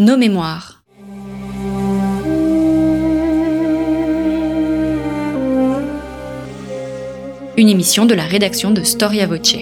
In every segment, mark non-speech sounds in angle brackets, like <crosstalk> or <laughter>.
Nos mémoires. Une émission de la rédaction de Storia Voce.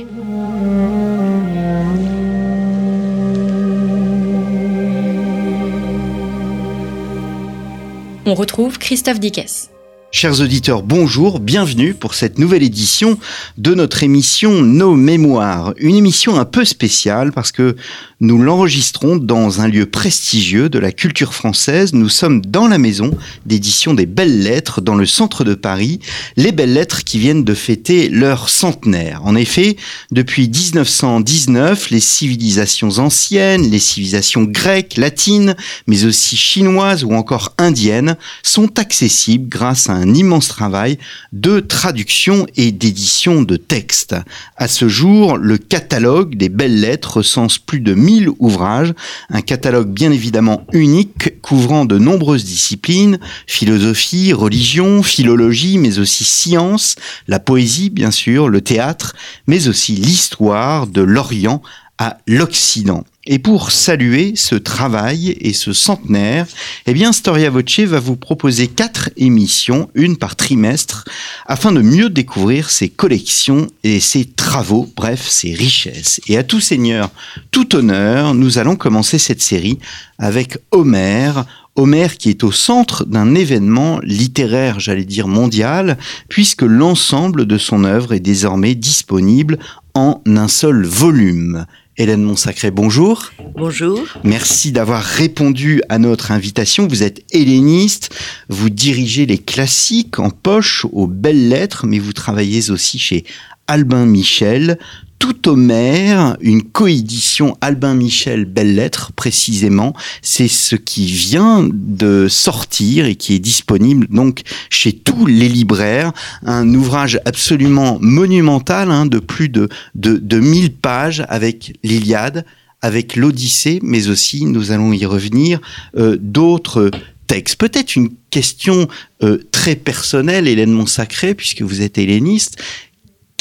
On retrouve Christophe Dickès. Chers auditeurs, bonjour, bienvenue pour cette nouvelle édition de notre émission Nos Mémoires. Une émission un peu spéciale parce que nous l'enregistrons dans un lieu prestigieux de la culture française. Nous sommes dans la maison d'édition des Belles Lettres dans le centre de Paris. Les Belles Lettres qui viennent de fêter leur centenaire. En effet, depuis 1919, les civilisations anciennes, les civilisations grecques, latines, mais aussi chinoises ou encore indiennes sont accessibles grâce à un immense travail de traduction et d'édition de textes. À ce jour, le catalogue des belles lettres recense plus de 1000 ouvrages, un catalogue bien évidemment unique couvrant de nombreuses disciplines, philosophie, religion, philologie, mais aussi science, la poésie bien sûr, le théâtre, mais aussi l'histoire de l'Orient à l'Occident. Et pour saluer ce travail et ce centenaire, eh bien, Storia Voce va vous proposer quatre émissions, une par trimestre, afin de mieux découvrir ses collections et ses travaux, bref, ses richesses. Et à tout seigneur, tout honneur, nous allons commencer cette série avec Homère, Homère qui est au centre d'un événement littéraire, j'allais dire mondial, puisque l'ensemble de son œuvre est désormais disponible en un seul volume. Hélène Monsacré, bonjour. Bonjour. Merci d'avoir répondu à notre invitation. Vous êtes helléniste, vous dirigez les classiques en poche aux belles lettres, mais vous travaillez aussi chez Albin Michel, tout Homère, une coédition Albin Michel Belles Lettres précisément, c'est ce qui vient de sortir et qui est disponible donc chez tous les libraires, un ouvrage absolument monumental hein, de plus de, de, de 1000 pages avec l'Iliade, avec l'Odyssée, mais aussi, nous allons y revenir, euh, d'autres textes. Peut-être une question euh, très personnelle, Hélène Monsacré, puisque vous êtes helléniste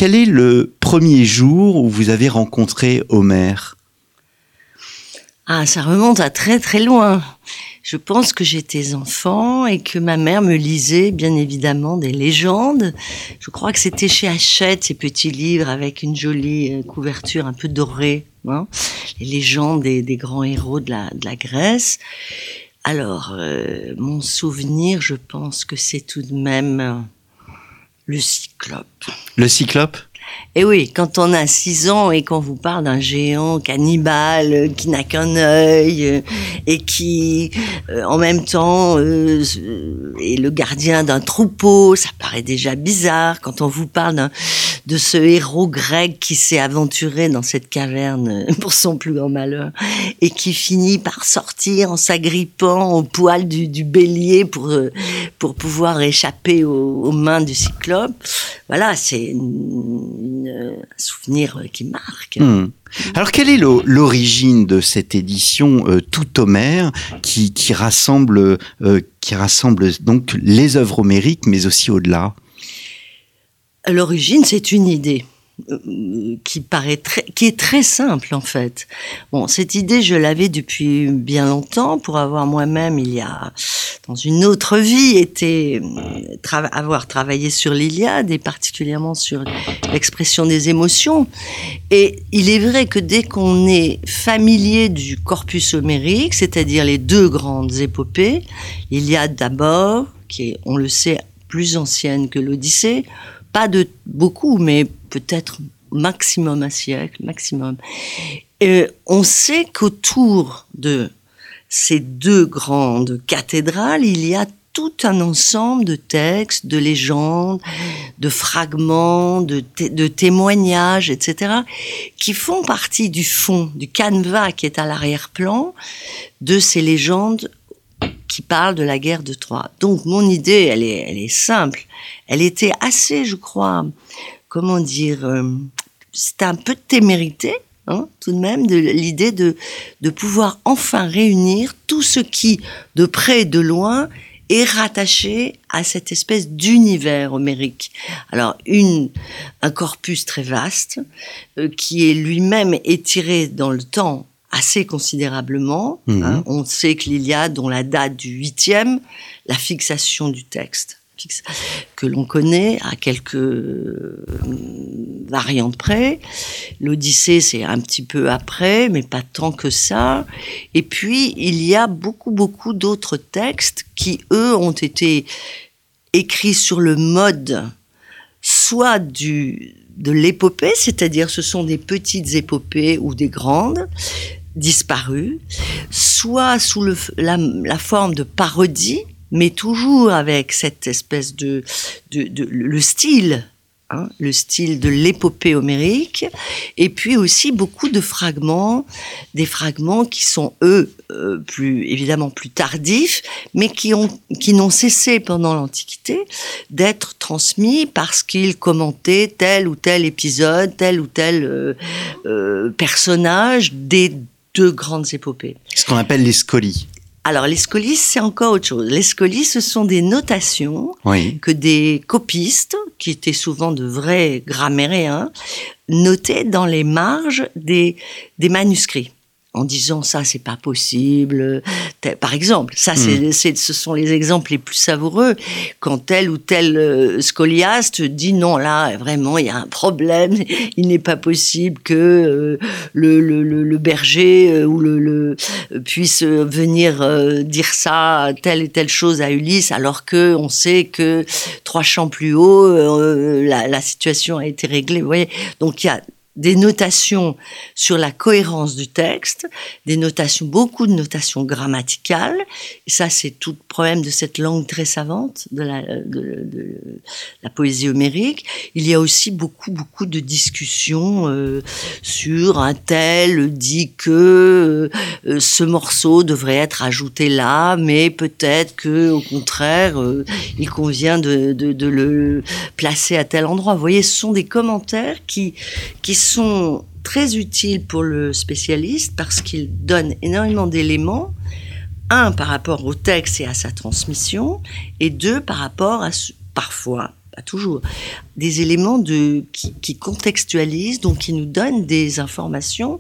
quel est le premier jour où vous avez rencontré Homère Ah, ça remonte à très très loin. Je pense que j'étais enfant et que ma mère me lisait bien évidemment des légendes. Je crois que c'était chez Hachette, ces petits livres avec une jolie euh, couverture un peu dorée. Hein les légendes des, grands héros de la, de la Grèce. Alors, euh, mon souvenir, je pense que c'est tout de même le cyclope. Le cyclope? Et oui, quand on a 6 ans et qu'on vous parle d'un géant cannibale euh, qui n'a qu'un œil euh, et qui, euh, en même temps, est le gardien d'un troupeau, ça paraît déjà bizarre. Quand on vous parle de ce héros grec qui s'est aventuré dans cette caverne <laughs> pour son plus grand malheur et qui finit par sortir en s'agrippant au poil du, bélier pour, pour pouvoir échapper aux, mains du cyclope. Voilà, c'est un souvenir qui marque. Hmm. Alors, quelle est l'origine de cette édition euh, tout Homère qui, rassemble, euh, qui rassemble donc les œuvres homériques, mais aussi au-delà? L'origine, c'est une idée. Euh, qui paraît très, qui est très simple en fait. Bon, cette idée, je l'avais depuis bien longtemps pour avoir moi-même, il y a dans une autre vie, été avoir travaillé sur l'Iliade et particulièrement sur l'expression des émotions. Et il est vrai que dès qu'on est familier du corpus homérique, c'est-à-dire les deux grandes épopées, l'Iliade d'abord, qui est, on le sait, plus ancienne que l'Odyssée, pas de beaucoup, mais peut-être maximum un siècle, maximum. Et on sait qu'autour de ces deux grandes cathédrales, il y a tout un ensemble de textes, de légendes, de fragments, de, de, témoignages, etc., qui font partie du fond, du canevas qui est à l'arrière-plan de ces légendes qui parlent de la guerre de Troie. Donc mon idée, elle est, simple. Elle était assez, je crois, comment dire, euh, c'est un peu témérité, hein, tout de même, de l'idée de, de pouvoir enfin réunir tout ce qui, de près et de loin, est rattaché à cette espèce d'univers homérique. Alors, une, un corpus très vaste, euh, qui est lui-même étiré dans le temps assez considérablement. Mhm. hein. On sait que l'Iliade, dont la date du huitième, la fixation du texte que l'on connaît à quelques euh, variantes près. L'Odyssée, c'est un petit peu après, mais pas tant que ça. Et puis, il y a beaucoup, beaucoup d'autres textes qui, eux, ont été écrits sur le mode soit du, de l'épopée, c'est-à-dire ce sont des petites épopées ou des grandes, disparues, soit sous la, forme de parodie, mais toujours avec cette espèce de le style, hein, le style de l'épopée homérique, et puis aussi beaucoup de fragments, des fragments qui sont eux euh, plus évidemment plus tardifs, mais qui ont qui n'ont cessé pendant l'Antiquité d'être transmis parce qu'ils commentaient tel ou tel épisode, tel ou tel euh, euh, personnage des deux grandes épopées. Ce qu'on appelle les scolies. Alors les scolies, c'est encore autre chose. Les scolies, ce sont des notations Oui. que des copistes, qui étaient souvent de vrais grammairiens, notaient dans les marges des, des manuscrits. En disant ça, c'est pas possible. Par exemple, ça, c'est, c'est- ce sont les exemples les plus savoureux. Quand tel ou tel euh, scoliaste dit non, là, vraiment, il y a un problème. <laughs> Il n'est pas possible que euh, le, le, le, le berger euh, ou le, le puisse venir dire ça, telle et telle chose à Ulysse, alors que on sait que trois champs plus haut, la, la situation a été réglée. Vous voyez, donc il y a des notations sur la cohérence du texte, des notations, beaucoup de notations grammaticales. Et ça, c'est tout le problème de cette langue très savante, de la, poésie homérique. Il y a aussi beaucoup, beaucoup de discussions euh, sur un tel dit que euh, ce morceau devrait être ajouté là, mais peut-être que au contraire, euh, il convient de, de le placer à tel endroit. Vous voyez, ce sont des commentaires qui qui sont très utiles pour le spécialiste parce qu'ils donnent énormément d'éléments. Un, par rapport au texte et à sa transmission, et deux, par rapport à, parfois, pas toujours, des éléments de, qui, qui contextualisent, donc qui nous donnent des informations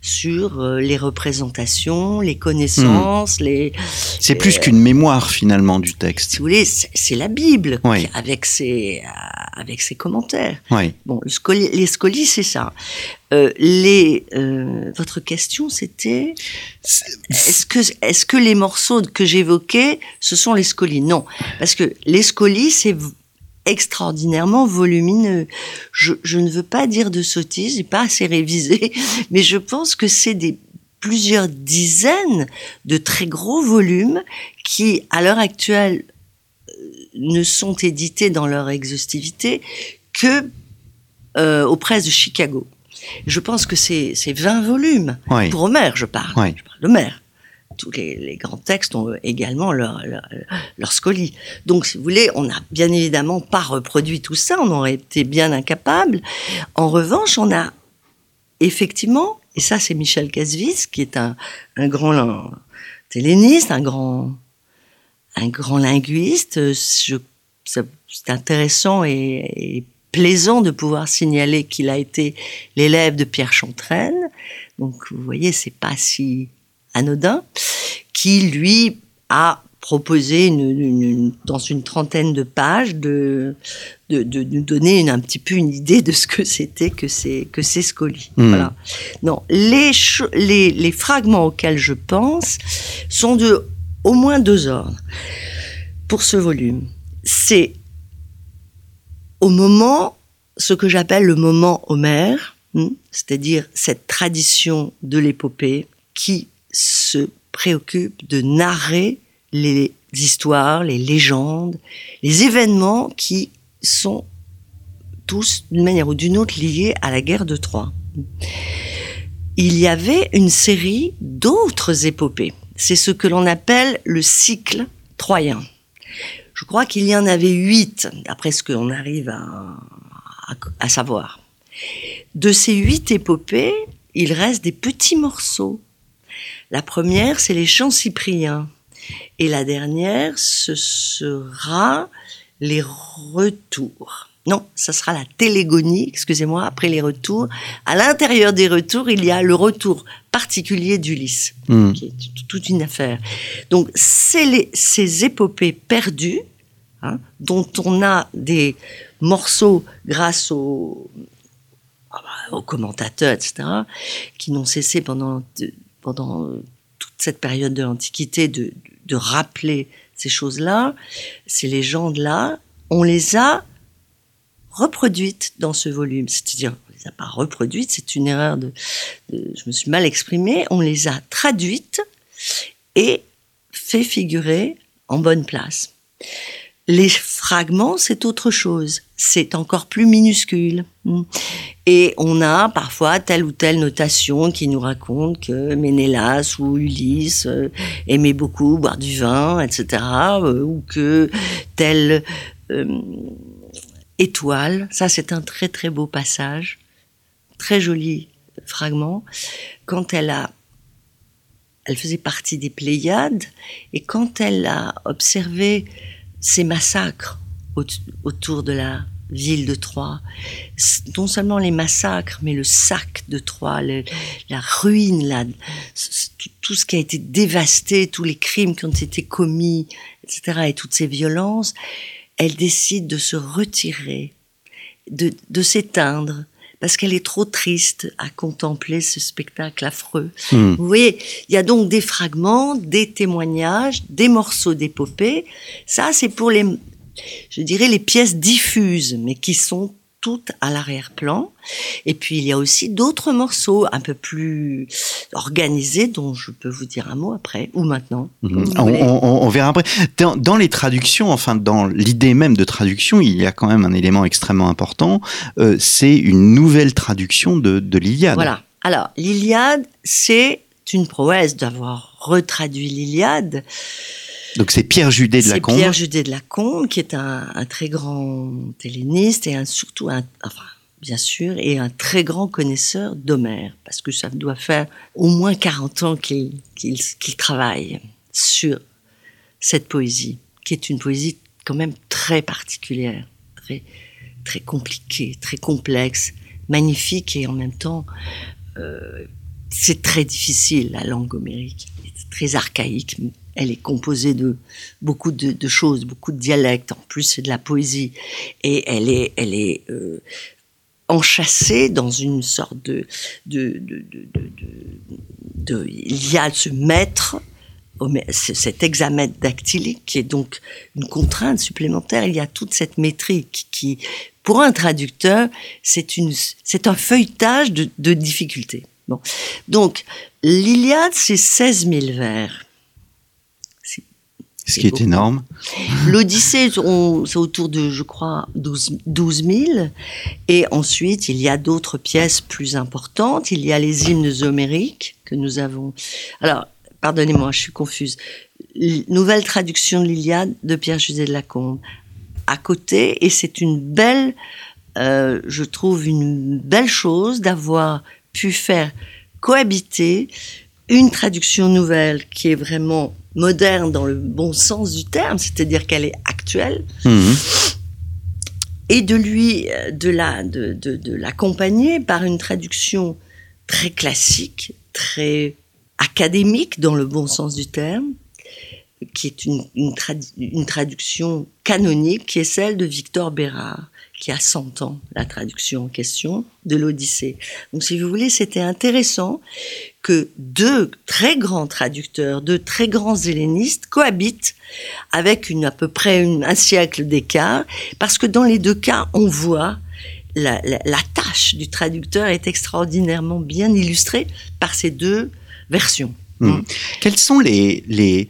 sur euh, les représentations, les connaissances, les, C'est plus qu'une mémoire finalement du si texte. vous voulez, c'est la Bible Oui. qui- avec ses euh, avec ses commentaires. Oui. Bon, le scoli- les scolies, c'est ça. Euh, les, euh, votre question, c'était est-ce que les morceaux que j'évoquais, ce sont les scolies Non, parce que les scolies, c'est extraordinairement volumineux. Je, je ne veux pas dire de sottises, j'ai pas assez révisé, <laughs> mais je pense que c'est des plusieurs dizaines de très gros volumes qui, à l'heure actuelle, ne sont édités dans leur exhaustivité que euh, aux presses de Chicago. Je pense que c'est c'est 20 volumes. Oui. Pour Homère, je parle. Oui. Je parle. Tous les, les grands textes ont également leur, leur, leur scolie. Donc, si vous voulez, on n'a bien évidemment pas reproduit tout ça, on aurait été bien incapable. En revanche, on a effectivement, et ça c'est Michel Casvis, qui est un, un grand helléniste, un grand, un grand linguiste. Ça- C'est intéressant et, et plaisant de pouvoir signaler qu'il a été l'élève de Pierre Chantraine. Donc, vous voyez, c'est pas si anodin, qui lui a proposé une, une- une- dans une trentaine de pages de, de, de nous donner une- un petit peu une idée de ce que c'était que ces, que ces scolies. Hmm. Voilà. Non, les, les, les fragments auxquels je pense sont de au moins deux ordres pour ce volume. C'est au moment, ce que j'appelle le moment Homère, hmm, c'est-à-dire cette tradition de l'épopée qui se préoccupe de narrer les histoires, les légendes, les événements qui sont tous, d'une manière ou d'une autre, liés à la guerre de Troie. Il y avait une série d'autres épopées. C'est ce que l'on appelle le cycle troyen. Je crois qu'il y en avait huit, d'après ce qu'on arrive à, à- à savoir. De ces huit épopées, il reste des petits morceaux. La première, c'est les chants cypriens. Et la dernière, ce sera les retours. Non, ça sera la télégonie, excusez-moi, après les retours. À l'intérieur des retours, il y a le retour particulier d'Ulysse, Hmm. qui est toute une affaire. Donc, c'est les- ces épopées perdues, hein, dont on a des morceaux grâce aux, ah bah, aux commentateurs, etc., qui n'ont cessé pendant, de- pendant euh, toute cette période de l'Antiquité de, de rappeler ces choses-là, ces légendes-là, on les a reproduites dans ce volume. C'est-à-dire, on les a pas reproduites, c'est une erreur de, je me suis mal exprimée, on les a traduites et fait figurer en bonne place. Les fragments, c'est autre chose. C'est encore plus minuscule. Et on a parfois telle ou telle notation qui nous raconte que Ménélas ou Ulysse euh, aimait beaucoup boire du vin, etc. euh, ou que telle euh, étoile, ça c'est un très très beau passage, très joli fragment, quand elle a elle faisait partie des Pléiades, et quand elle a observé ces massacres au- autour de la ville de Troie, non seulement les massacres, mais le sac de Troie, la ruine, tout ce qui a été dévasté, tous les crimes qui ont été commis, etc., et toutes ces violences, elle décide de se retirer, de, de s'éteindre, parce qu'elle est trop triste à contempler ce spectacle affreux. Hmm. Vous voyez, il y a donc des fragments, des témoignages, des morceaux d'épopée. Ça, c'est pour les, je dirais, les pièces diffuses, mais qui sont à l'arrière-plan. Et puis, il y a aussi d'autres morceaux un peu plus organisés, dont je peux vous dire un mot après, ou maintenant. Mhm. vous On, voulez. on- on verra après. Dans, dans les traductions, enfin dans l'idée même de traduction, il y a quand même un élément extrêmement important. euh, c'est une nouvelle traduction de, de l'Iliade. Voilà. Alors, l'Iliade, c'est une prouesse d'avoir retraduit l'Iliade. Donc c'est Pierre Judet de la C'est Combe. Pierre Judet de la Combe, qui est un, un très grand helléniste et un, surtout un, enfin, bien sûr, et un très grand connaisseur d'Homère, parce que ça doit faire au moins 40 ans qu'il travaille sur cette poésie, qui est une poésie quand même très particulière, très, très compliquée, très complexe, magnifique et en même temps, euh, c'est très difficile, la langue homérique, c'est très archaïque. Elle est composée de beaucoup de, choses, beaucoup de dialectes. En plus, c'est de la poésie. Et elle est, elle est euh, enchâssée dans une sorte de... il y a ce maître, cet hexamètre dactylique, qui est donc une contrainte supplémentaire. Il y a toute cette métrique qui, pour un traducteur, c'est un feuilletage de, de difficultés. Bon. Donc, l'Iliade, c'est 16 000 vers. Ce qui est énorme. L'Odyssée, c'est autour de, je crois, 12, 12 000. Et ensuite, il y a d'autres pièces plus importantes. Il y a les hymnes homériques que nous avons. Alors, pardonnez-moi, je suis confuse. Nouvelle traduction de l'Iliade de Pierre Judet de la Combe. À côté, et c'est une belle, euh, je trouve une belle chose d'avoir pu faire cohabiter une traduction nouvelle qui est vraiment moderne dans le bon sens du terme, c'est-à-dire qu'elle est actuelle, Mhm. et de lui, euh, de la, de, de, de l'accompagner par une traduction très classique, très académique dans le bon sens du terme, qui est une, une, trad- une traduction canonique, qui est celle de Victor Bérard, qui a 100 ans, la traduction en question de l'Odyssée. Donc, si vous voulez, c'était intéressant que deux très grands traducteurs, deux très grands hellénistes cohabitent avec une, à peu près un siècle d'écart, parce que dans les deux cas, on voit la, tâche du traducteur est extraordinairement bien illustrée par ces deux versions. Mhm. Quelles sont les, les,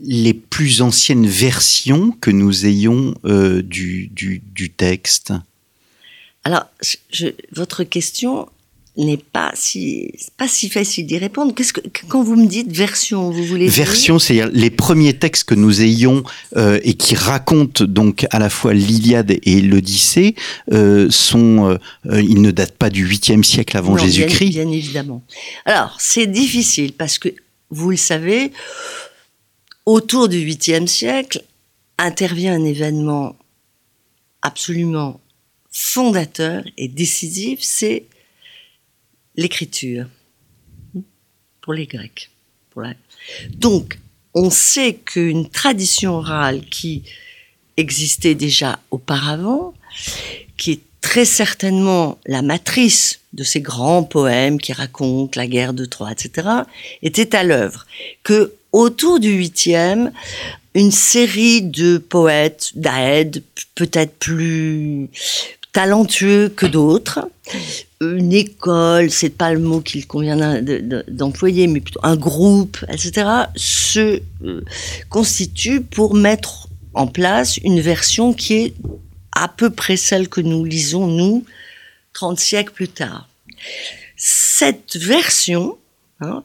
les plus anciennes versions que nous ayons euh, du, du, du texte? Alors, je- votre question n'est pas si pas si facile d'y répondre. Qu'est-ce que quand vous me dites version, vous voulez dire? Version, c'est-à-dire les premiers textes que nous ayons euh, et qui racontent donc à la fois l'Iliade et l'Odyssée euh, sont, euh, ils ne datent pas du 8e siècle avant bien- Jésus-Christ. Bien, évidemment. Alors, c'est difficile parce que, vous le savez, autour du 8e siècle intervient un événement absolument fondateur et décisif, c'est l'écriture pour les Grecs. Donc, on sait qu'une tradition orale qui existait déjà auparavant, qui est très certainement la matrice de ces grands poèmes qui racontent la guerre de Troie, etc., était à l'œuvre. Que autour du huitième, une série de poètes, d'Aèdes, peut-être plus talentueux que d'autres, une école, c'est pas le mot qu'il convient d'employer, mais plutôt un groupe, etc., se euh, constitue pour mettre en place une version qui est à peu près celle que nous lisons, nous, 30 siècles plus tard. Cette version, hein,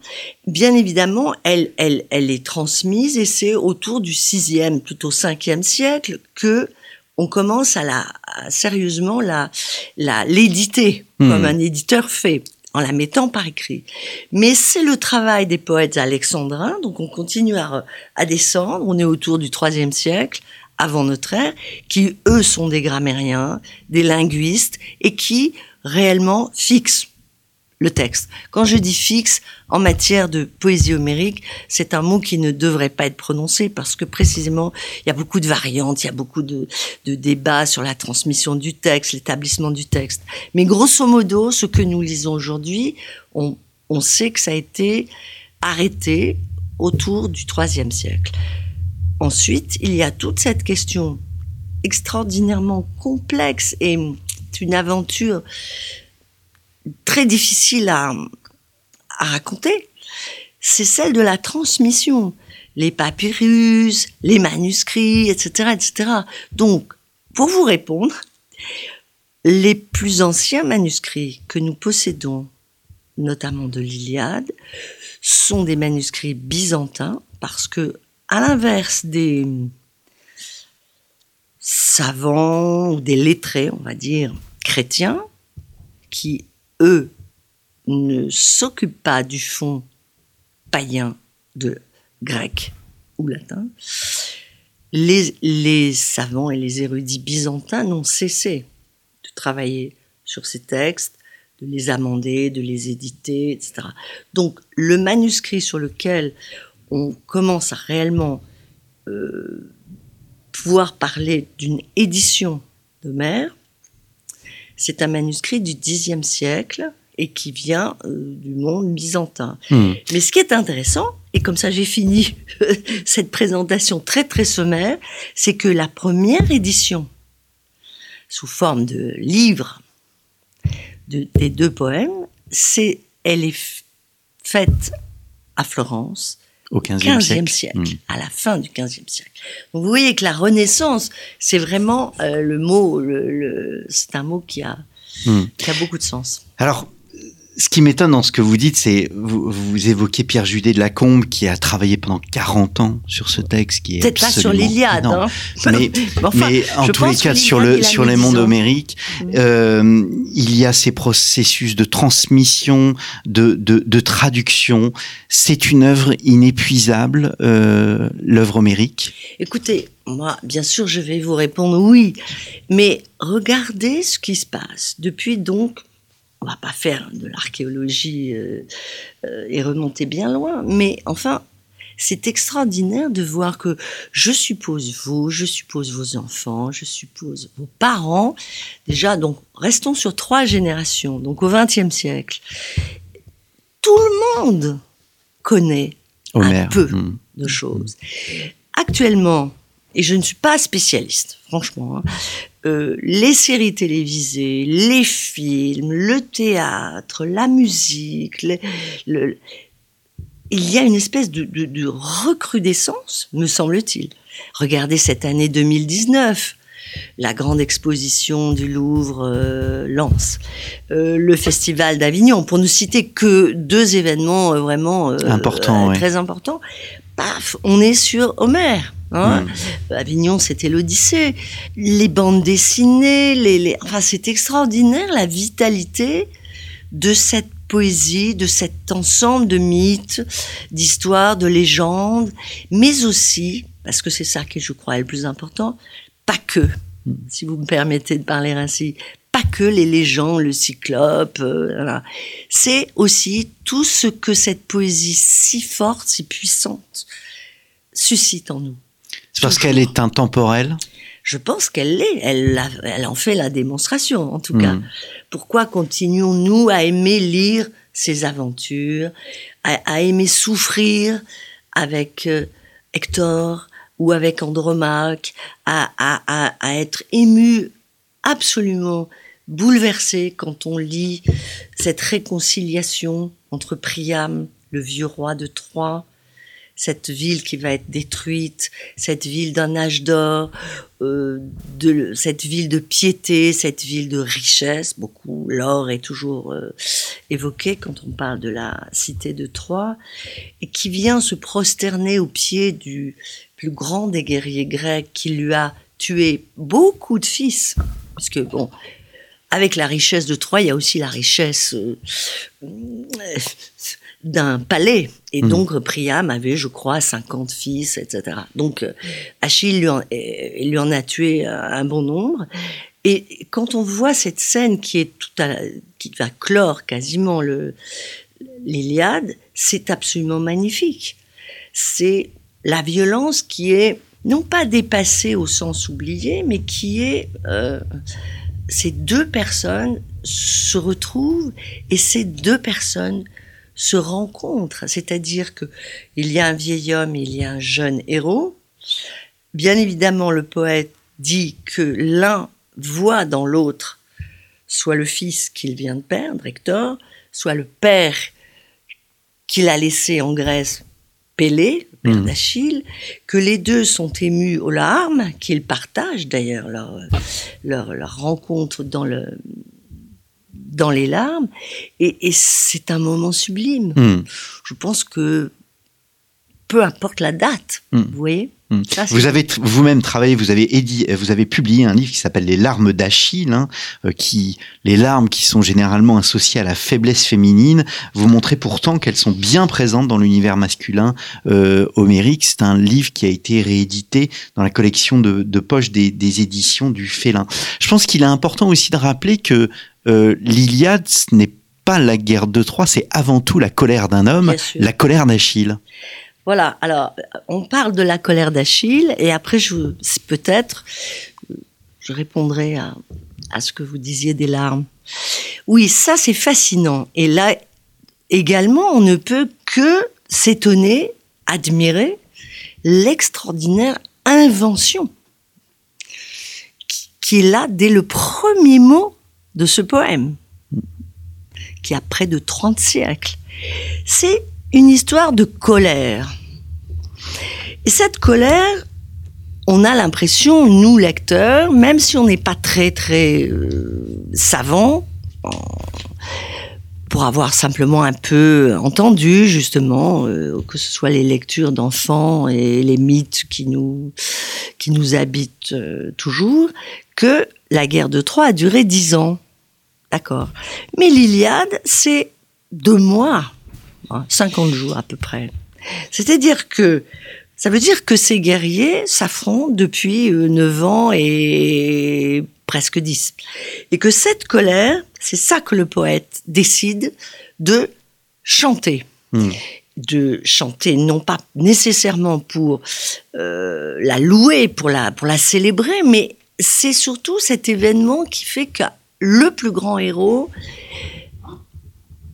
bien évidemment, elle, elle, elle est transmise et c'est autour du 6e, plutôt 5e siècle que on commence à la sérieusement la l'éditer hmm. comme un éditeur fait en la mettant par écrit. Mais c'est le travail des poètes alexandrins, donc on continue à, à descendre, on est autour du IIIe siècle, avant notre ère, qui eux sont des grammairiens, des linguistes, et qui réellement fixent le texte. Quand je dis fixe, en matière de poésie homérique, c'est un mot qui ne devrait pas être prononcé parce que précisément, il y a beaucoup de variantes, il y a beaucoup de, débats sur la transmission du texte, l'établissement du texte. Mais grosso modo, ce que nous lisons aujourd'hui, on, on sait que ça a été arrêté autour du IIIe siècle. Ensuite, il y a toute cette question extraordinairement complexe et une aventure très difficile à, raconter, c'est celle de la transmission. Les papyrus, les manuscrits, etc., etc. Donc, pour vous répondre, les plus anciens manuscrits que nous possédons, notamment de l'Iliade, sont des manuscrits byzantins parce que, à l'inverse des savants ou des lettrés, on va dire, chrétiens, qui ne s'occupent pas du fond païen de grec ou latin, les, savants et les érudits byzantins n'ont cessé de travailler sur ces textes, de les amender, de les éditer, etc. Donc le manuscrit sur lequel on commence à réellement euh, pouvoir parler d'une édition de c'est un manuscrit du Xe siècle et qui vient euh, du monde byzantin. Hmm. Mais ce qui est intéressant, et comme ça j'ai fini <laughs> cette présentation très très sommaire, c'est que la première édition, sous forme de livre des deux poèmes, c'est, elle est faite à Florence au 15e, siècle, hmm. à la fin du 15e siècle. Donc vous voyez que la Renaissance, c'est vraiment euh, le mot, le, c'est un mot qui a, hmm. qui a beaucoup de sens. Alors, ce qui m'étonne dans ce que vous dites, c'est vous, vous évoquez Pierre Judet de Lacombe qui a travaillé pendant 40 ans sur ce texte qui est peut-être pas sur l'Iliade, hein. mais, <laughs> mais, en tous les cas sur le sur les mondes homériques, euh, il y a ces processus de transmission, de de, de traduction. C'est une œuvre inépuisable, euh, l'œuvre homérique. Écoutez, moi, bien sûr, je vais vous répondre oui, mais regardez ce qui se passe depuis donc on va pas faire de l'archéologie euh, euh, et remonter bien loin, mais enfin, c'est extraordinaire de voir que je suppose vous, je suppose vos enfants, je suppose vos parents, déjà, donc restons sur trois générations, donc au XXe siècle, tout le monde connaît un peu hmm. de choses. Actuellement, et je ne suis pas spécialiste, franchement, hein, euh, les séries télévisées, les films, le théâtre, la musique, le, il y a une espèce de, de, recrudescence, me semble-t-il. Regardez cette année 2019 la grande exposition du Louvre euh, Lens, euh, le festival d'Avignon, pour ne citer que deux événements vraiment importants, très importants. Paf, on est sur Homère. Hein. Hmm. Avignon, c'était l'Odyssée. Les bandes dessinées, les, enfin, c'est extraordinaire la vitalité de cette poésie, de cet ensemble de mythes, d'histoires, de légendes, mais aussi, parce que c'est ça qui, je crois, est le plus important, pas que, hmm. si vous me permettez de parler ainsi, pas que les légendes, le cyclope. euh, voilà. C'est aussi tout ce que cette poésie si forte, si puissante suscite en nous. C'est parce qu'elle est intemporelle Je pense qu'elle l'est. Elle, en fait la démonstration, en tout cas. Mm. Pourquoi continuons-nous à aimer lire ses aventures, à, à aimer souffrir avec euh, Hector ou avec Andromaque, à, à être ému absolument bouleversé quand on lit cette réconciliation entre Priam, le vieux roi de Troie, cette ville qui va être détruite, cette ville d'un âge d'or, euh, cette ville de piété, cette ville de richesse. Beaucoup, l'or est toujours euh, évoqué quand on parle de la cité de Troie, et qui vient se prosterner aux pieds du plus grand des guerriers grecs qui lui a tué beaucoup de fils. Parce que, bon, avec la richesse de Troie, il y a aussi la richesse euh, d'un palais. Et Mhm. donc, Priam avait, je crois, 50 fils, etc. Donc, euh, Achille lui en, euh, il lui en a tué euh, un bon nombre. Et quand on voit cette scène qui est tout à, qui va clore quasiment le, l'Iliade, c'est absolument magnifique. C'est la violence qui est non pas dépassée au sens oublié, mais qui est euh, ces deux personnes se retrouvent et ces deux personnes se rencontrent. C'est-à-dire que il y a un vieil homme, il y a un jeune héros. Bien évidemment, le poète dit que l'un voit dans l'autre soit le fils qu'il vient de perdre, Hector, soit le père qu'il a laissé en Grèce, Pélée, le père Mhm. d'Achille, que les deux sont émus aux larmes, qu'ils partagent d'ailleurs leur, leur, leur rencontre dans, le, dans les larmes, et, et c'est un moment sublime. Hmm. Je pense que peu importe la date, Mm. vous voyez Mm. Ça, c'est- Vous avez vous-même travaillé, vous avez édi- vous avez publié un livre qui s'appelle Les larmes d'Achille, hein, euh, qui les larmes qui sont généralement associées à la faiblesse féminine. Vous montrez pourtant qu'elles sont bien présentes dans l'univers masculin euh, homérique. C'est un livre qui a été réédité dans la collection de, de poche des, des éditions du Félin. Je pense qu'il est important aussi de rappeler que euh, l'Iliade, ce n'est pas la guerre de Troie, c'est avant tout la colère d'un homme, la colère d'Achille. Voilà, alors on parle de la colère d'Achille et après je peut-être je répondrai à, à ce que vous disiez des larmes. Oui, ça c'est fascinant et là également on ne peut que s'étonner, admirer l'extraordinaire invention qui- qui est là dès le premier mot de ce poème qui a près de 30 siècles. C'est une histoire de colère. Et cette colère, on a l'impression, nous lecteurs, même si on n'est pas très très euh, savant, pour avoir simplement un peu entendu justement euh, que ce soit les lectures d'enfants et les mythes qui nous qui nous habitent euh, toujours, que la guerre de Troie a duré dix ans, d'accord. Mais l'Iliade, c'est deux mois, hein, 50 jours à peu près. C'est-à-dire que ça veut dire que ces guerriers s'affrontent depuis euh, 9 ans et presque 10. Et que cette colère, c'est ça que le poète décide de chanter. Hmm. De chanter, non pas nécessairement pour euh, la louer, pour la, pour la célébrer, mais c'est surtout cet événement qui fait que le plus grand héros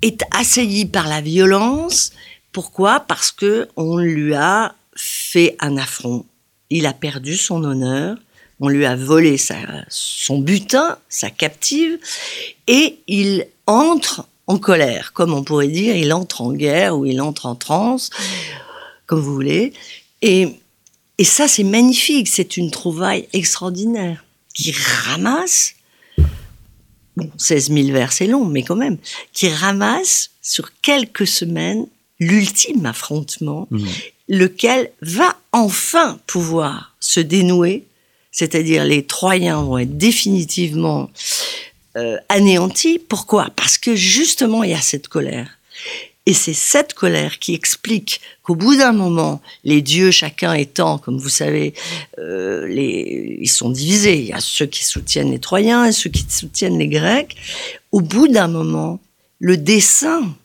est assailli par la violence. Pourquoi? Parce que on lui a fait un affront. Il a perdu son honneur. On lui a volé son butin, sa captive, et il entre en colère, comme on pourrait dire, il entre en guerre ou il entre en transe, comme vous voulez. Et, et ça, c'est magnifique, c'est une trouvaille extraordinaire qui ramasse, bon, 16 000 vers, c'est long, mais quand même, qui ramasse sur quelques semaines l'ultime affrontement, Mhm. lequel va enfin pouvoir se dénouer, c'est-à-dire les Troyens vont être définitivement euh, anéantis. Pourquoi? Parce que justement, il y a cette colère. Et c'est cette colère qui explique qu'au bout d'un moment, les dieux, chacun étant, comme vous savez, euh, ils sont divisés. Il y a ceux qui soutiennent les Troyens et ceux qui soutiennent les Grecs. Au bout d'un moment, le dessein,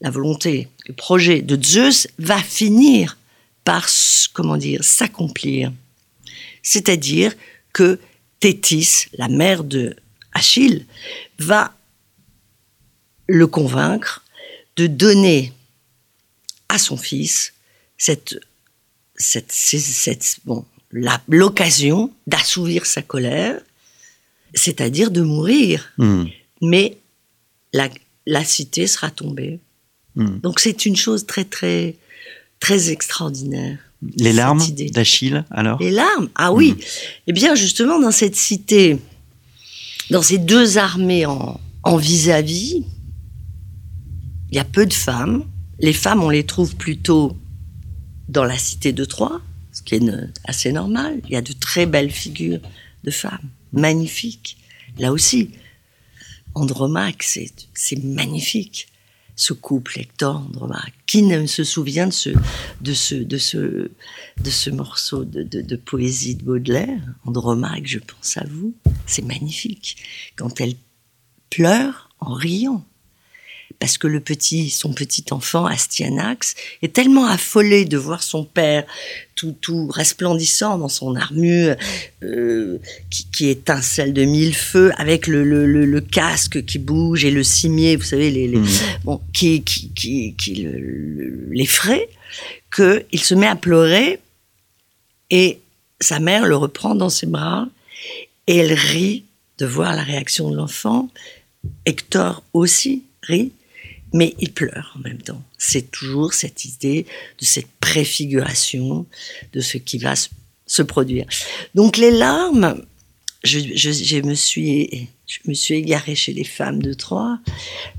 la volonté, le projet de Zeus va finir par, comment dire, s'accomplir. C'est-à-dire que Thétis, la mère de Achille, va le convaincre de donner à son fils cette, cette, cette, bon, l'occasion d'assouvir sa colère, c'est-à-dire de mourir. Hmm. Mais la, la, cité sera tombée. Hmm. Donc c'est une chose très très très extraordinaire. Les larmes d'Achille, alors? Les larmes, ah oui. Hmm. Eh bien justement dans cette cité, dans ces deux armées en vis-à-vis, -vis, il y a peu de femmes. Les femmes, on les trouve plutôt dans la cité de Troie, ce qui est assez normal. Il y a de très belles figures de femmes, magnifiques. Là aussi, Andromaque, c'est magnifique. Ce couple Hector-Andromaque. Qui ne se souvient de ce, morceau de, de poésie de Baudelaire? Andromaque, je pense à vous. C'est magnifique. Quand elle pleure en riant parce que le petit, son petit enfant, Astyanax, est tellement affolé de voir son père tout, tout resplendissant dans son armure euh, qui, qui, étincelle de mille feux, avec le, le, le, le, casque qui bouge et le cimier, vous savez, les, les Mmh. bon, qui, qui, qui, qui l'effraie, qu'il se met à pleurer et sa mère le reprend dans ses bras et elle rit de voir la réaction de l'enfant. Hector aussi rit, mais il pleure en même temps. C'est toujours cette idée de cette préfiguration de ce qui va se produire. Donc les larmes, je, me suis, je me suis égarée chez les femmes de Troie,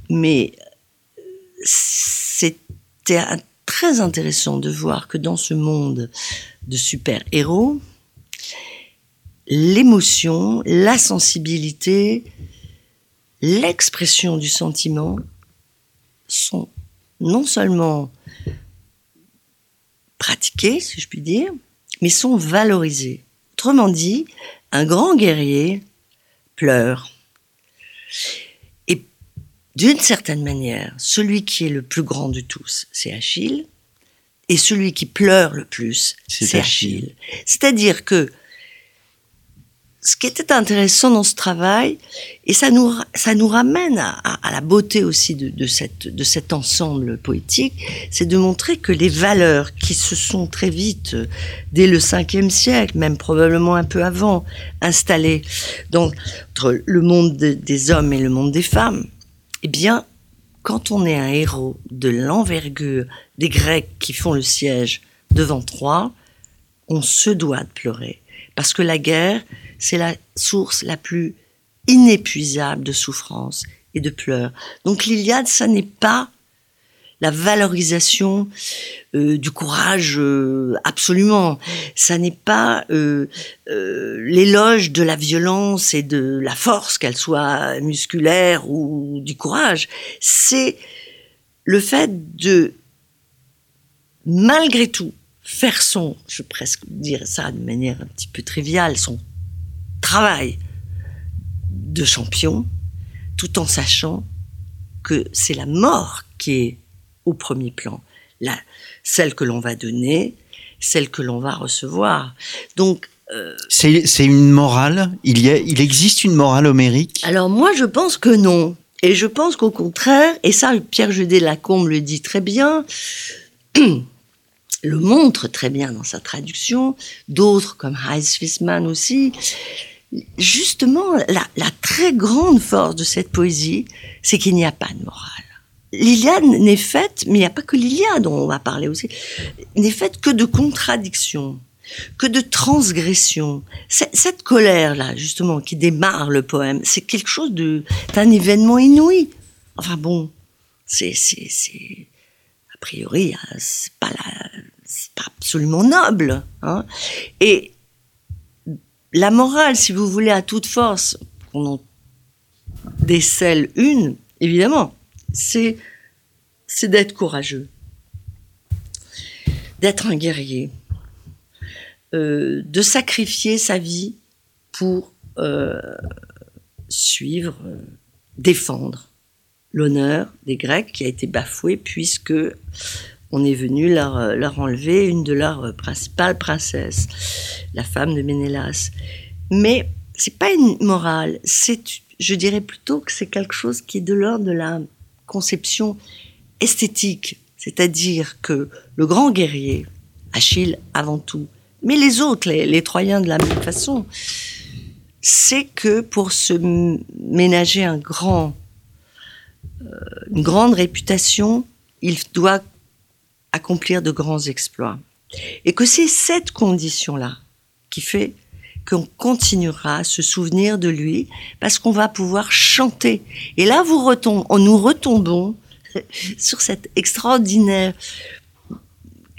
mais c'était très intéressant de voir que dans ce monde de super-héros, l'émotion, la sensibilité, l'expression du sentiment sont non seulement pratiquées, si je puis dire, mais sont valorisées. Autrement dit, un grand guerrier pleure. Et d'une certaine manière, celui qui est le plus grand de tous, c'est Achille, et celui qui pleure le plus, c'est Achille. C'est-à-dire que ce qui était intéressant dans ce travail, et ça nous, ça nous ramène à, la beauté aussi de, de, cette, de cet ensemble poétique, c'est de montrer que les valeurs qui se sont très vite, dès le 5e siècle, même probablement un peu avant, installées entre le monde de, des hommes et le monde des femmes, eh bien, quand on est un héros de l'envergure des Grecs qui font le siège devant Troie, on se doit de pleurer. Parce que la guerre, c'est la source la plus inépuisable de souffrance et de pleurs. Donc l'Iliade, ça n'est pas la valorisation euh, du courage euh, absolument. Ça n'est pas euh, l'éloge de la violence et de la force, qu'elle soit musculaire ou du courage. C'est le fait de, malgré tout, faire son, je vais presque dire ça de manière un petit peu triviale, son travail de champion, tout en sachant que c'est la mort qui est au premier plan, la, celle que l'on va donner, celle que l'on va recevoir. Donc euh, c'est une morale? Il y a, il existe une morale homérique? Alors moi, je pense que non. Et je pense qu'au contraire, et ça, Pierre Judet Lacombe le dit très bien. <clears throat> le montre très bien dans sa traduction, d'autres comme Heinz Fissmann aussi. Justement, la, très grande force de cette poésie, c'est qu'il n'y a pas de morale. L'Iliade n'est faite, mais il n'y a pas que l'Iliade, dont on va parler aussi, n'est faite que de contradictions, que de transgressions. Cette colère-là, justement, qui démarre le poème, c'est quelque chose d'un événement inouï. Enfin bon, c'est, c'est, c'est, a priori, c'est pas la, c'est pas absolument noble. Hein. Et la morale, si vous voulez, à toute force, qu'on en décèle une, évidemment, c'est d'être courageux, d'être un guerrier, euh, de sacrifier sa vie pour euh, suivre, défendre l'honneur des Grecs qui a été bafoué puisque on est venu leur, leur enlever une de leurs principales princesses, la femme de Ménélas. Mais c'est pas une morale, c'est, je dirais plutôt que c'est quelque chose qui est de l'ordre de la conception esthétique, c'est-à-dire que le grand guerrier, Achille avant tout, mais les autres, les, Troyens de la même façon, c'est que pour se ménager un grand, euh, une grande réputation, il doit accomplir de grands exploits. Et que c'est cette condition-là qui fait qu'on continuera à se souvenir de lui parce qu'on va pouvoir chanter. Et là, vous retombez, nous retombons <laughs> sur cette extraordinaire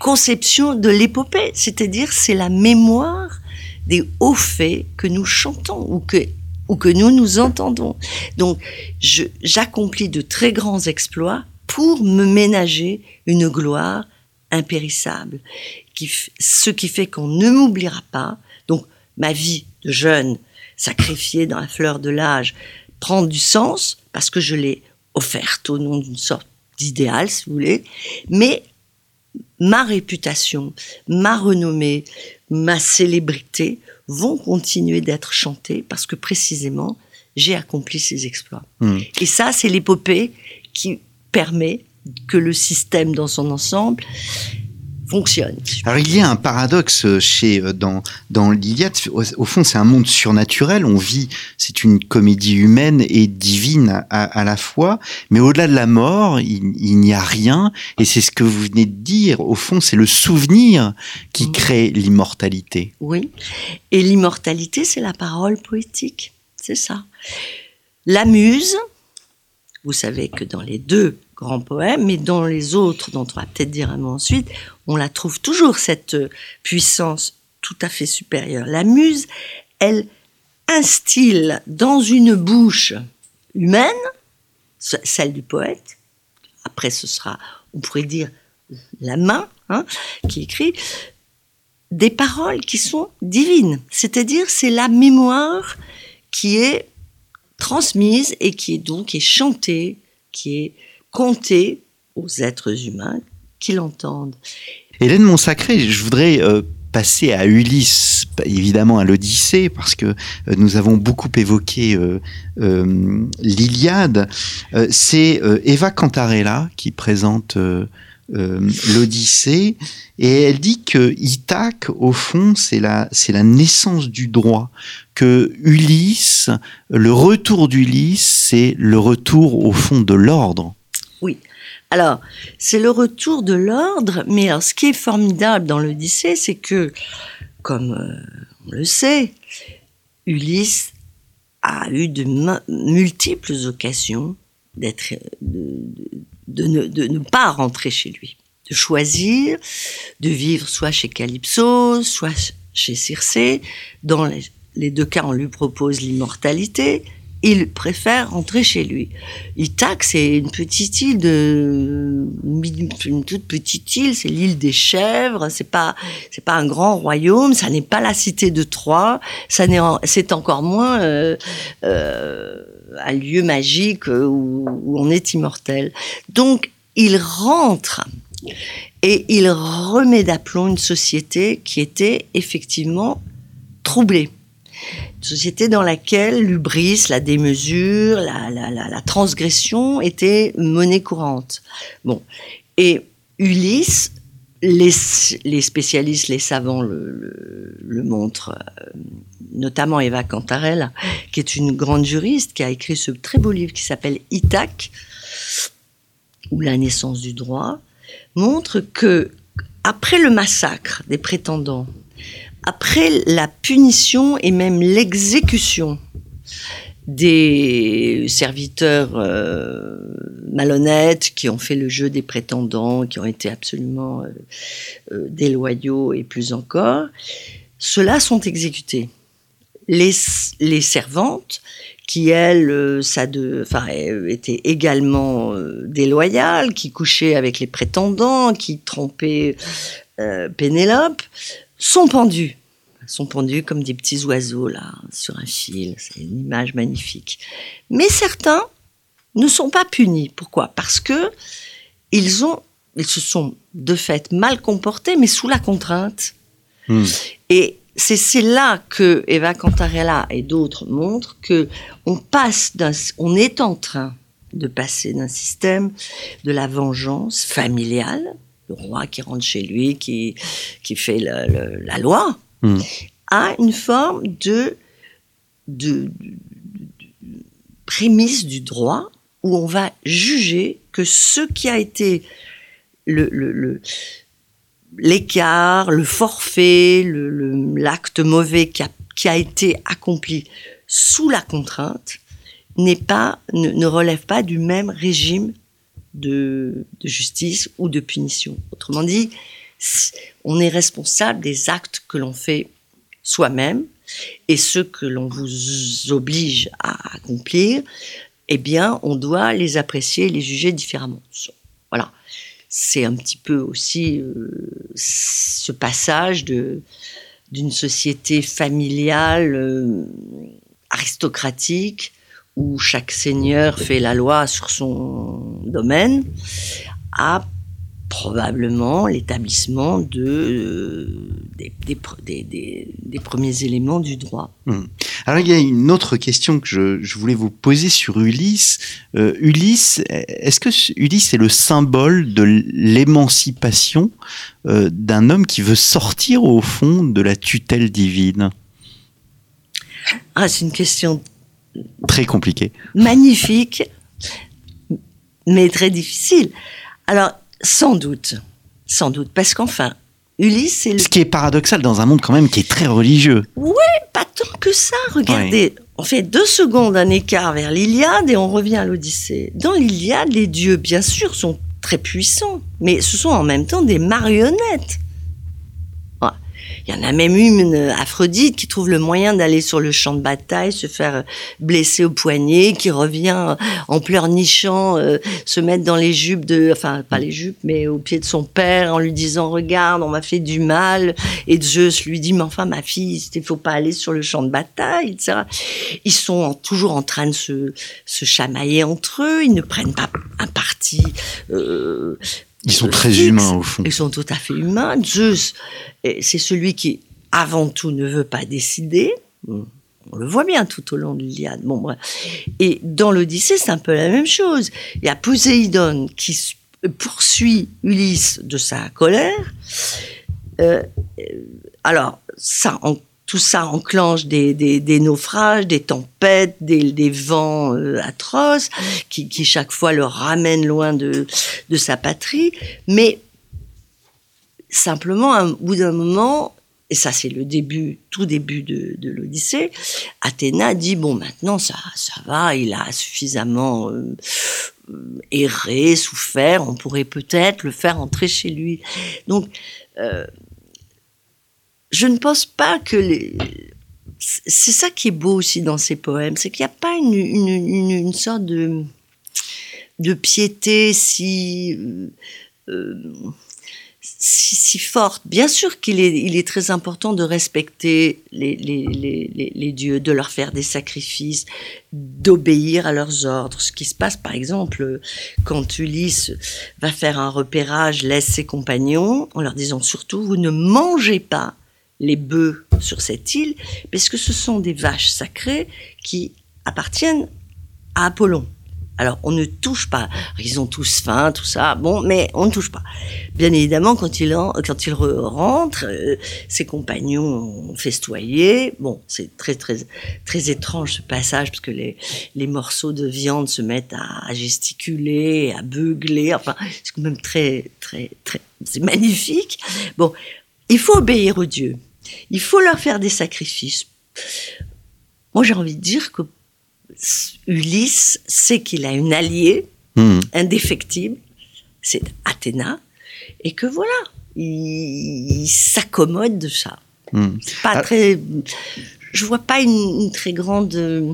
conception de l'épopée, c'est-à-dire c'est la mémoire des hauts faits que nous chantons ou que, ou que nous nous entendons. Donc, j'accomplis de très grands exploits pour me ménager une gloire impérissable, qui, ce qui fait qu'on ne m'oubliera pas. Donc, ma vie de jeune, sacrifiée dans la fleur de l'âge, prend du sens parce que je l'ai offerte au nom d'une sorte d'idéal, si vous voulez, mais ma réputation, ma renommée, ma célébrité vont continuer d'être chantées parce que précisément, j'ai accompli ces exploits. Hmm. Et ça, c'est l'épopée qui permet que le système dans son ensemble fonctionne. Alors il y a un paradoxe chez euh, dans dans l'Iliade. Au, fond, c'est un monde surnaturel. On vit, c'est une comédie humaine et divine à, la fois. Mais au-delà de la mort, il, n'y a rien. Et c'est ce que vous venez de dire. Au fond, c'est le souvenir qui crée l'immortalité. Oui. Et l'immortalité, c'est la parole poétique. C'est ça. La muse. Vous savez que dans les deux grands poèmes, mais dans les autres, dont on va peut-être dire un mot ensuite, on la trouve toujours, cette euh, puissance tout à fait supérieure. La muse, elle instille dans une bouche humaine, celle du poète, après ce sera, on pourrait dire, la main hein, qui écrit, des paroles qui sont divines. C'est-à-dire, c'est la mémoire qui est transmise et qui est donc chantée, qui est compter aux êtres humains qui l'entendent. Hélène Monsacré, je voudrais euh, passer à Ulysse, évidemment à l'Odyssée, parce que euh, nous avons beaucoup évoqué euh, l'Iliade. C'est Eva Cantarella qui présente l'Odyssée, et elle dit que Ithaque, au fond, c'est la, c'est la naissance du droit, que Ulysse, le retour d'Ulysse, c'est le retour au fond de l'ordre. Oui. Alors, c'est le retour de l'ordre, mais ce qui est formidable dans l'Odyssée, c'est que, comme euh, on le sait, Ulysse a eu de multiples occasions d'être, de, ne, pas rentrer chez lui, de choisir de vivre soit chez Calypso, soit chez Circé. Dans les deux cas, on lui propose l'immortalité il préfère rentrer chez lui. Ithaque, c'est une petite île une toute petite île, c'est l'île des chèvres, c'est pas, c'est pas un grand royaume, ça n'est pas la cité de Troie, ça n'est, c'est encore moins euh, euh, un lieu magique où, où on est immortel. Donc, il rentre et il remet d'aplomb une société qui était effectivement troublée société dans laquelle l'ubris, la démesure, la, transgression étaient monnaie courante. Bon. Et Ulysse, les, spécialistes, les savants le, le, montrent, euh, notamment Eva Cantarella, qui est une grande juriste, qui a écrit ce très beau livre qui s'appelle Ithaque, ou la naissance du droit, montre que après le massacre des prétendants après la punition et même l'exécution des serviteurs euh, malhonnêtes qui ont fait le jeu des prétendants, qui ont été absolument euh, euh, déloyaux et plus encore, ceux-là sont exécutés. les, servantes qui elles, étaient également déloyales, qui couchaient avec les prétendants, qui trompaient Pénélope, sont pendues. Sont pendues comme des petits oiseaux là sur un fil. C'est une image magnifique. Mais certains ne sont pas punis. Pourquoi? Parce que ils ont, ils se sont de fait mal comportés, mais sous la contrainte. Hmm. Et c'est là que Eva Cantarella et d'autres montrent que on passe on est en train de passer d'un système de la vengeance familiale, le roi qui rentre chez lui, qui, qui fait la loi, hmm. à une forme de, de, prémisse du droit où on va juger que ce qui a été le, le l'écart, le forfait, l'acte mauvais qui a, qui a, été accompli sous la contrainte n'est pas, ne, relève pas du même régime de, justice ou de punition. Autrement dit, on est responsable des actes que l'on fait soi-même et ceux que l'on vous oblige à accomplir, eh bien, on doit les apprécier, les juger différemment. Voilà c'est un petit peu aussi euh, ce passage de d'une société familiale euh, aristocratique où chaque seigneur fait la loi sur son domaine à probablement l'établissement de, euh, des, des, premiers éléments du droit. Hmm. Alors il y a une autre question que je, voulais vous poser sur Ulysse. Euh, Ulysse, est-ce que Ulysse est le symbole de l'émancipation euh, d'un homme qui veut sortir au fond de la tutelle divine? Ah, c'est une question très compliquée. Magnifique, mais très difficile. Alors, sans doute, sans doute, parce qu'enfin, Ulysse, c'est le... Ce qui est paradoxal dans un monde quand même qui est très religieux. Oui, pas tant que ça. Regardez, on fait deux secondes un écart vers l'Iliade et on revient à l'Odyssée. Dans l'Iliade, les dieux, bien sûr, sont très puissants, mais ce sont en même temps des marionnettes. Il y en a même une, Aphrodite, qui trouve le moyen d'aller sur le champ de bataille, se faire blesser au poignet, qui revient en pleurnichant, euh, se mettre dans les jupes de, enfin pas les jupes, mais au pied de son père, en lui disant regarde, on m'a fait du mal. Et Zeus lui dit mais enfin ma fille, il faut pas aller sur le champ de bataille, etc. Ils sont toujours en train de se, se chamailler entre eux, ils ne prennent pas un parti euh, ils sont très humains au fond. Ils sont tout à fait humains. Zeus, c'est celui qui, avant tout, ne veut pas décider. On le voit bien tout au long de l'Iliade. Bon, bref. Et dans l'Odyssée, c'est un peu la même chose. Il y a Poséidon qui poursuit Ulysse de sa colère. Euh, alors, ça, en tout ça enclenche des, des, naufrages, des tempêtes, des, vents euh, atroces qui, qui, chaque fois le ramènent loin de, de sa patrie. Mais simplement, au bout d'un moment, et ça c'est le début, tout début de, de l'Odyssée, Athéna dit bon maintenant ça, ça va, il a suffisamment euh, erré, souffert, on pourrait peut-être le faire entrer chez lui. Donc euh, je ne pense pas que les... C'est ça qui est beau aussi dans ces poèmes, c'est qu'il n'y a pas une, une, une, sorte de, de piété si, euh, si, si, forte. Bien sûr qu'il est, il est très important de respecter les, les, les, les, dieux, de leur faire des sacrifices, d'obéir à leurs ordres. Ce qui se passe par exemple quand Ulysse va faire un repérage, laisse ses compagnons en leur disant surtout, vous ne mangez pas les bœufs sur cette île, parce que ce sont des vaches sacrées qui appartiennent à Apollon. Alors, on ne touche pas. Ils ont tous faim, tout ça. Bon, mais on ne touche pas. Bien évidemment, quand il, il rentre, euh, ses compagnons ont festoyé. Bon, c'est très, très, très étrange ce passage, parce que les, les morceaux de viande se mettent à, gesticuler, à beugler. Enfin, c'est quand même très, très, très, c'est magnifique. Bon, il faut obéir aux dieux. Il faut leur faire des sacrifices. Moi, j'ai envie de dire que Ulysse sait qu'il a une alliée hmm. indéfectible, c'est Athéna, et que voilà, il, s'accommode de ça. Hmm. Pas très. je vois pas une, une très grande. euh,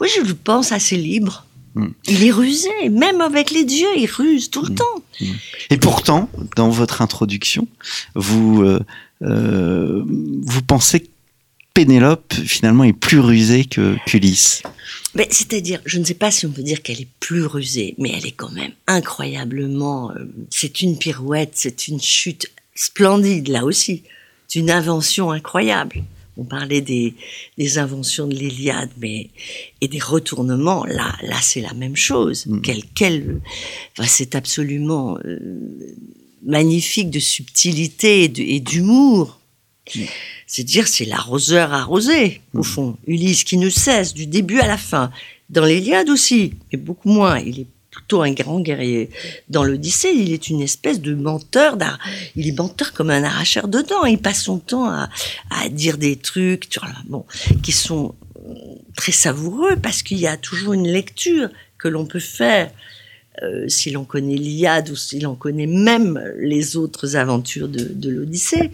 Oui, je le pense assez libre. Mm. Il est rusé, même avec les dieux, il ruse tout le temps. Et pourtant, dans votre introduction, vous, euh, euh, vous pensez que Pénélope, finalement, est plus rusée que qu'Ulysse? C'est-à-dire, je ne sais pas si on peut dire qu'elle est plus rusée, mais elle est quand même incroyablement. euh, c'est une pirouette, c'est une chute splendide là aussi. C'est une invention incroyable. On parlait des, des inventions de l'Iliade, mais et des retournements. Là, là, c'est la même chose. Mm. Quel, quel, enfin, c'est absolument euh, magnifique de subtilité et d'humour. C'est dire, c'est l'arroseur arrosé, au fond. Ulysse qui ne cesse du début à la fin. Dans l'Iliade aussi, mais beaucoup moins. Il est plutôt un grand guerrier. Dans l'Odyssée, il est une espèce de menteur. Il est menteur comme un arracheur de dents. Il passe son temps à, à dire des trucs tu vois, bon, qui sont euh, très savoureux parce qu'il y a toujours une lecture que l'on peut faire euh, si l'on connaît l'Iliade ou si l'on connaît même les autres aventures de, de l'Odyssée,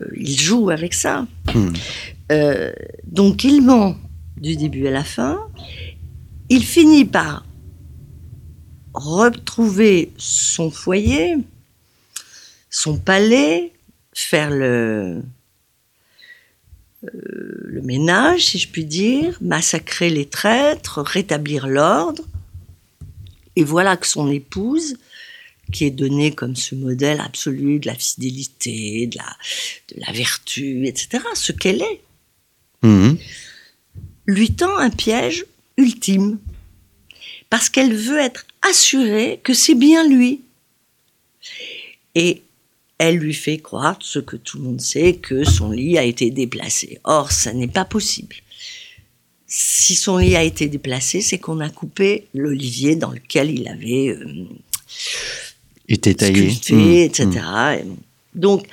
euh, il joue avec ça. Hmm. Euh, donc il ment du début à la fin. Il finit par retrouver son foyer, son palais, faire le, le ménage, si je puis dire, massacrer les traîtres, rétablir l'ordre. Et voilà que son épouse, qui est donnée comme ce modèle absolu de la fidélité, de la, de la vertu, etc., ce qu'elle est, Mhm. lui tend un piège ultime. Parce qu'elle veut être assurée que c'est bien lui. Et elle lui fait croire ce que tout le monde sait, que son lit a été déplacé. Or, ça n'est pas possible. Si son lit a été déplacé, c'est qu'on a coupé l'olivier dans lequel il avait euh, Était taillé. sculpté, Mhm. etc. Donc,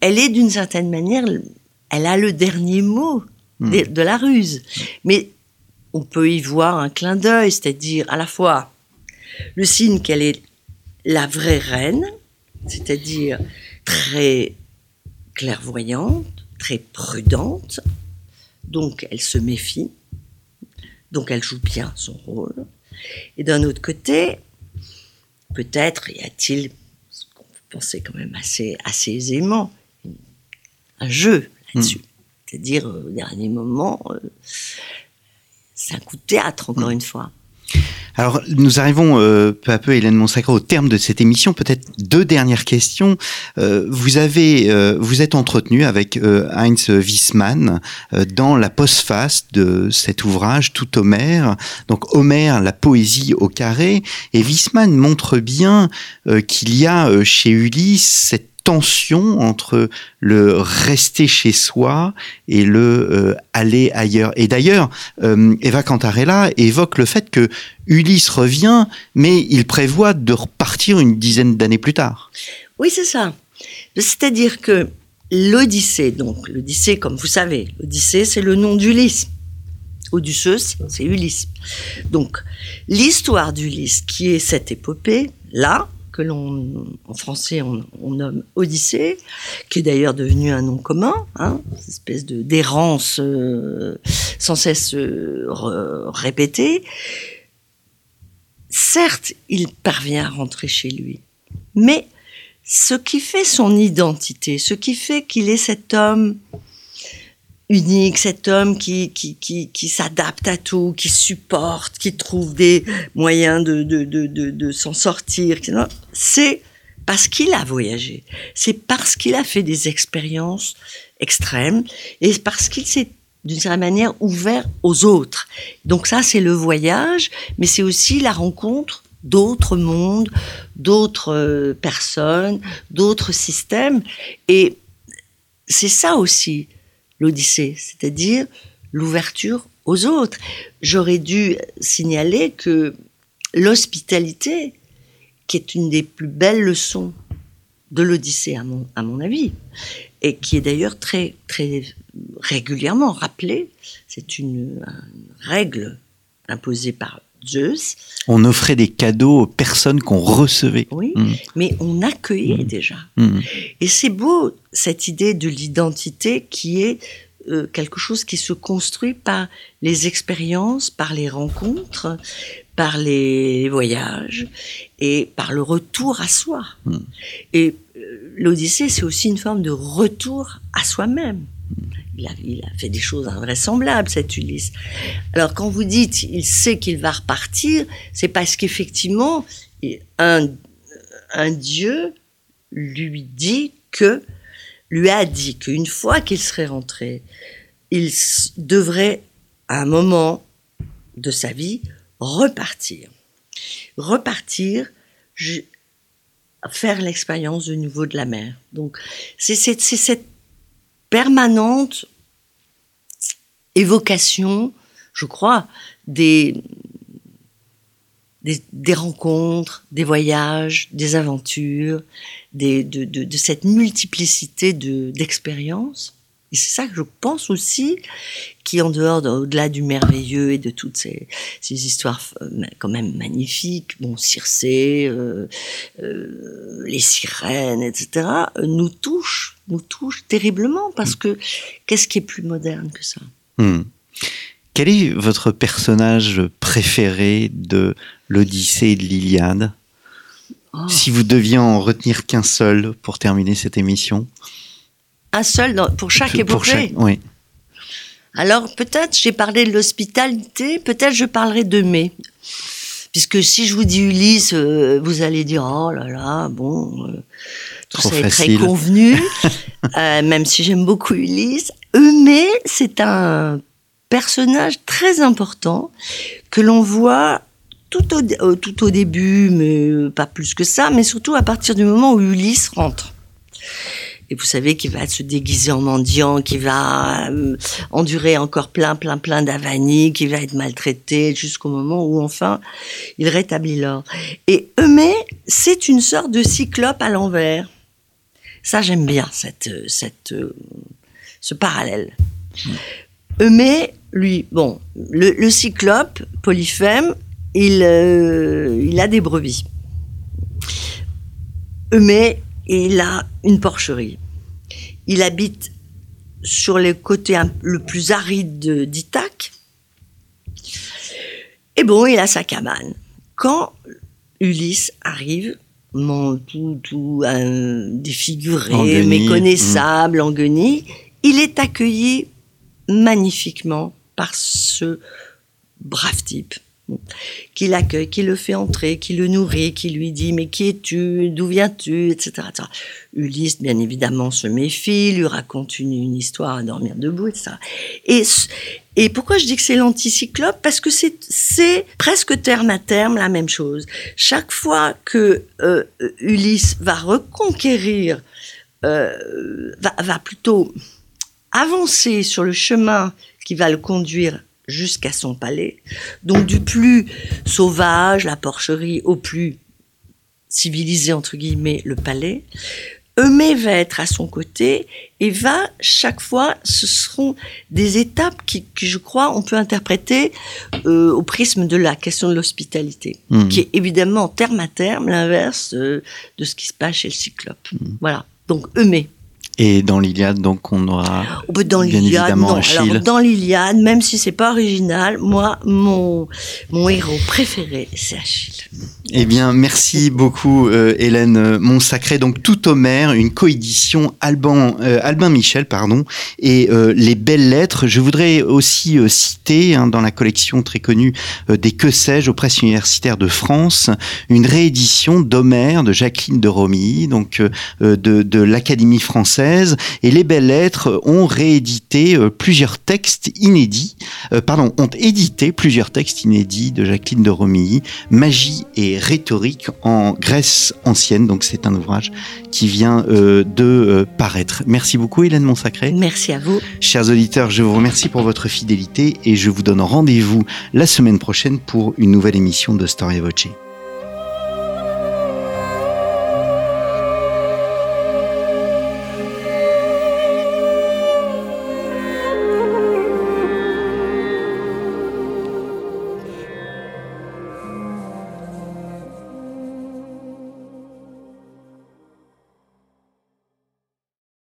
elle est d'une certaine manière, elle a le dernier mot de, de la ruse. Mais on peut y voir un clin d'œil, c'est-à-dire à la fois le signe qu'elle est la vraie reine, c'est-à-dire très clairvoyante, très prudente, donc elle se méfie, donc elle joue bien son rôle. Et d'un autre côté, peut-être y a-t-il, ce qu'on peut penser quand même assez, assez aisément, un jeu là-dessus. C'est-à-dire, euh, au dernier moment, euh, c'est un coup de théâtre, encore une fois. Alors, nous arrivons euh, peu à peu, Hélène Monsacre, au terme de cette émission. Peut-être deux dernières questions. Euh, vous avez, euh, vous êtes entretenu avec euh, Heinz Wiesmann euh, dans la postface de cet ouvrage, Tout Homère. Donc, Homère, la poésie au carré. Et Wiesmann montre bien euh, qu'il y a chez Ulysse cette tension entre le rester chez soi et le euh, aller ailleurs. Et d'ailleurs, euh, Eva Cantarella évoque le fait que Ulysse revient, mais il prévoit de repartir une dizaine d'années plus tard. Oui, c'est ça. C'est-à-dire que l'Odyssée, donc l'Odyssée, comme vous savez, l'Odyssée, c'est le nom d'Ulysse. Odysseus, c'est Ulysse. Donc, l'histoire d'Ulysse, qui est cette épopée, là, que l'on, en français, on, nomme Odyssée, qui est d'ailleurs devenu un nom commun, hein, espèce de d'errance euh, sans cesse euh, répétée. Certes, il parvient à rentrer chez lui, mais ce qui fait son identité, ce qui fait qu'il est cet homme unique, cet homme qui, qui, qui, qui s'adapte à tout, qui supporte, qui trouve des moyens de, de, de, de, de s'en sortir, c'est parce qu'il a voyagé, c'est parce qu'il a fait des expériences extrêmes et parce qu'il s'est d'une certaine manière ouvert aux autres. Donc ça, c'est le voyage, mais c'est aussi la rencontre d'autres mondes, d'autres euh, personnes, d'autres systèmes. Et c'est ça aussi l'Odyssée, c'est-à-dire l'ouverture aux autres. J'aurais dû signaler que l'hospitalité, qui est une des plus belles leçons de l'Odyssée, à mon, avis, et qui est d'ailleurs très, régulièrement rappelée, c'est une règle imposée par Zeus. On offrait des cadeaux aux personnes qu'on recevait. Oui, Mmh. mais on accueillait Mm. déjà. Mmh. Et c'est beau cette idée de l'identité qui est euh, quelque chose qui se construit par les expériences, par les rencontres, par les voyages et par le retour à soi. Mm. Et euh, l'Odyssée, c'est aussi une forme de retour à soi-même. Il a, fait des choses invraisemblables, cet Ulysse. Alors, quand vous dites il sait qu'il va repartir, c'est parce qu'effectivement, un, dieu lui dit que, lui a dit qu'une fois qu'il serait rentré, il devrait, à un moment de sa vie, repartir. Repartir, faire l'expérience de nouveau de la mer. Donc, c'est cette permanente évocation, je crois, des, rencontres, des voyages, des aventures, de, cette multiplicité de- d'expériences. Et c'est ça que je pense aussi, qui en dehors, de- au-delà du merveilleux et de toutes ces, ces histoires euh, quand même magnifiques, bon, Circé, euh, euh, les sirènes, etc., nous touche, nous touche terriblement parce que qu'est-ce qui est plus moderne que ça? Hmm. Quel est votre personnage préféré de l'Odyssée et de l'Iliade? Oh. Si vous deviez en retenir qu'un seul pour terminer cette émission Un seul dans- pour chaque Pour épopée. chaque- Oui. Alors peut-être j'ai parlé de l'hospitalité, peut-être je parlerai de mai. Puisque si je vous dis Ulysse, euh, vous allez dire oh là là, bon, euh, tout Trop ça est facile. très convenu, <laughs> euh, même si j'aime beaucoup Ulysse. Eumée, c'est un personnage très important que l'on voit tout au, euh, tout au début, mais pas plus que ça, mais surtout à partir du moment où Ulysse rentre. Et vous savez qu'il va se déguiser en mendiant, qu'il va euh, endurer encore plein, plein, plein d'avanies, qu'il va être maltraité jusqu'au moment où enfin il rétablit l'ordre. Et Eumée, c'est une sorte de cyclope à l'envers. Ça, j'aime bien cette, euh, cette, euh, ce parallèle. Eumée, lui, bon, le, le cyclope, Polyphème, il, euh, il a des brebis. Eumée, il a une porcherie. Il habite sur le côté le plus aride de- d'Ithaque. Et bon, il a sa cabane. Quand Ulysse arrive, mon tout, tout euh, défiguré, guenille, méconnaissable, en guenille, il est accueilli magnifiquement par ce brave type qui l'accueille, qui le fait entrer, qui le nourrit, qui lui dit mais qui es-tu, d'où viens-tu, etc.. Ulysse, bien évidemment, se méfie, lui raconte une, histoire à dormir debout, etc. Et, et pourquoi je dis que c'est l'anticyclope? Parce que c'est, c'est presque terme à terme la même chose. Chaque fois que euh, Ulysse va reconquérir, euh, va, va plutôt avancer sur le chemin qui va le conduire jusqu'à son palais, donc du plus sauvage, la porcherie, au plus civilisé, entre guillemets, le palais, Eumée va être à son côté et va, chaque fois, ce seront des étapes qui, qui, je crois, on peut interpréter euh, au prisme de la question de l'hospitalité, Mhm. qui est évidemment terme à terme l'inverse euh, de ce qui se passe chez le cyclope. Voilà. Donc Eumée. Et dans l'Iliade, donc, on aura Dans bien évidemment non. Achille. Alors, dans l'Iliade, même si c'est pas original, moi, mon, mon héros préféré, c'est Achille. Eh bien, merci beaucoup, euh, Hélène euh, Monsacré. Donc, Tout Homère, une coédition Alban, euh, Albin Michel, pardon, et euh, Les Belles Lettres. Je voudrais aussi euh, citer, hein, dans la collection très connue des Que sais-je aux presses universitaires de France, une réédition d'Homère de Jacqueline de Romilly, donc de, de l'Académie française. Et Les Belles Lettres ont réédité euh, plusieurs textes inédits, euh, pardon, ont édité plusieurs textes inédits de Jacqueline de Romilly, Magie et rhétorique en Grèce ancienne. Donc c'est un ouvrage qui vient euh, de paraître. Merci beaucoup Hélène Monsacré. Merci à vous. Chers auditeurs, je vous remercie pour votre fidélité et je vous donne rendez-vous la semaine prochaine pour une nouvelle émission de Storia Voce.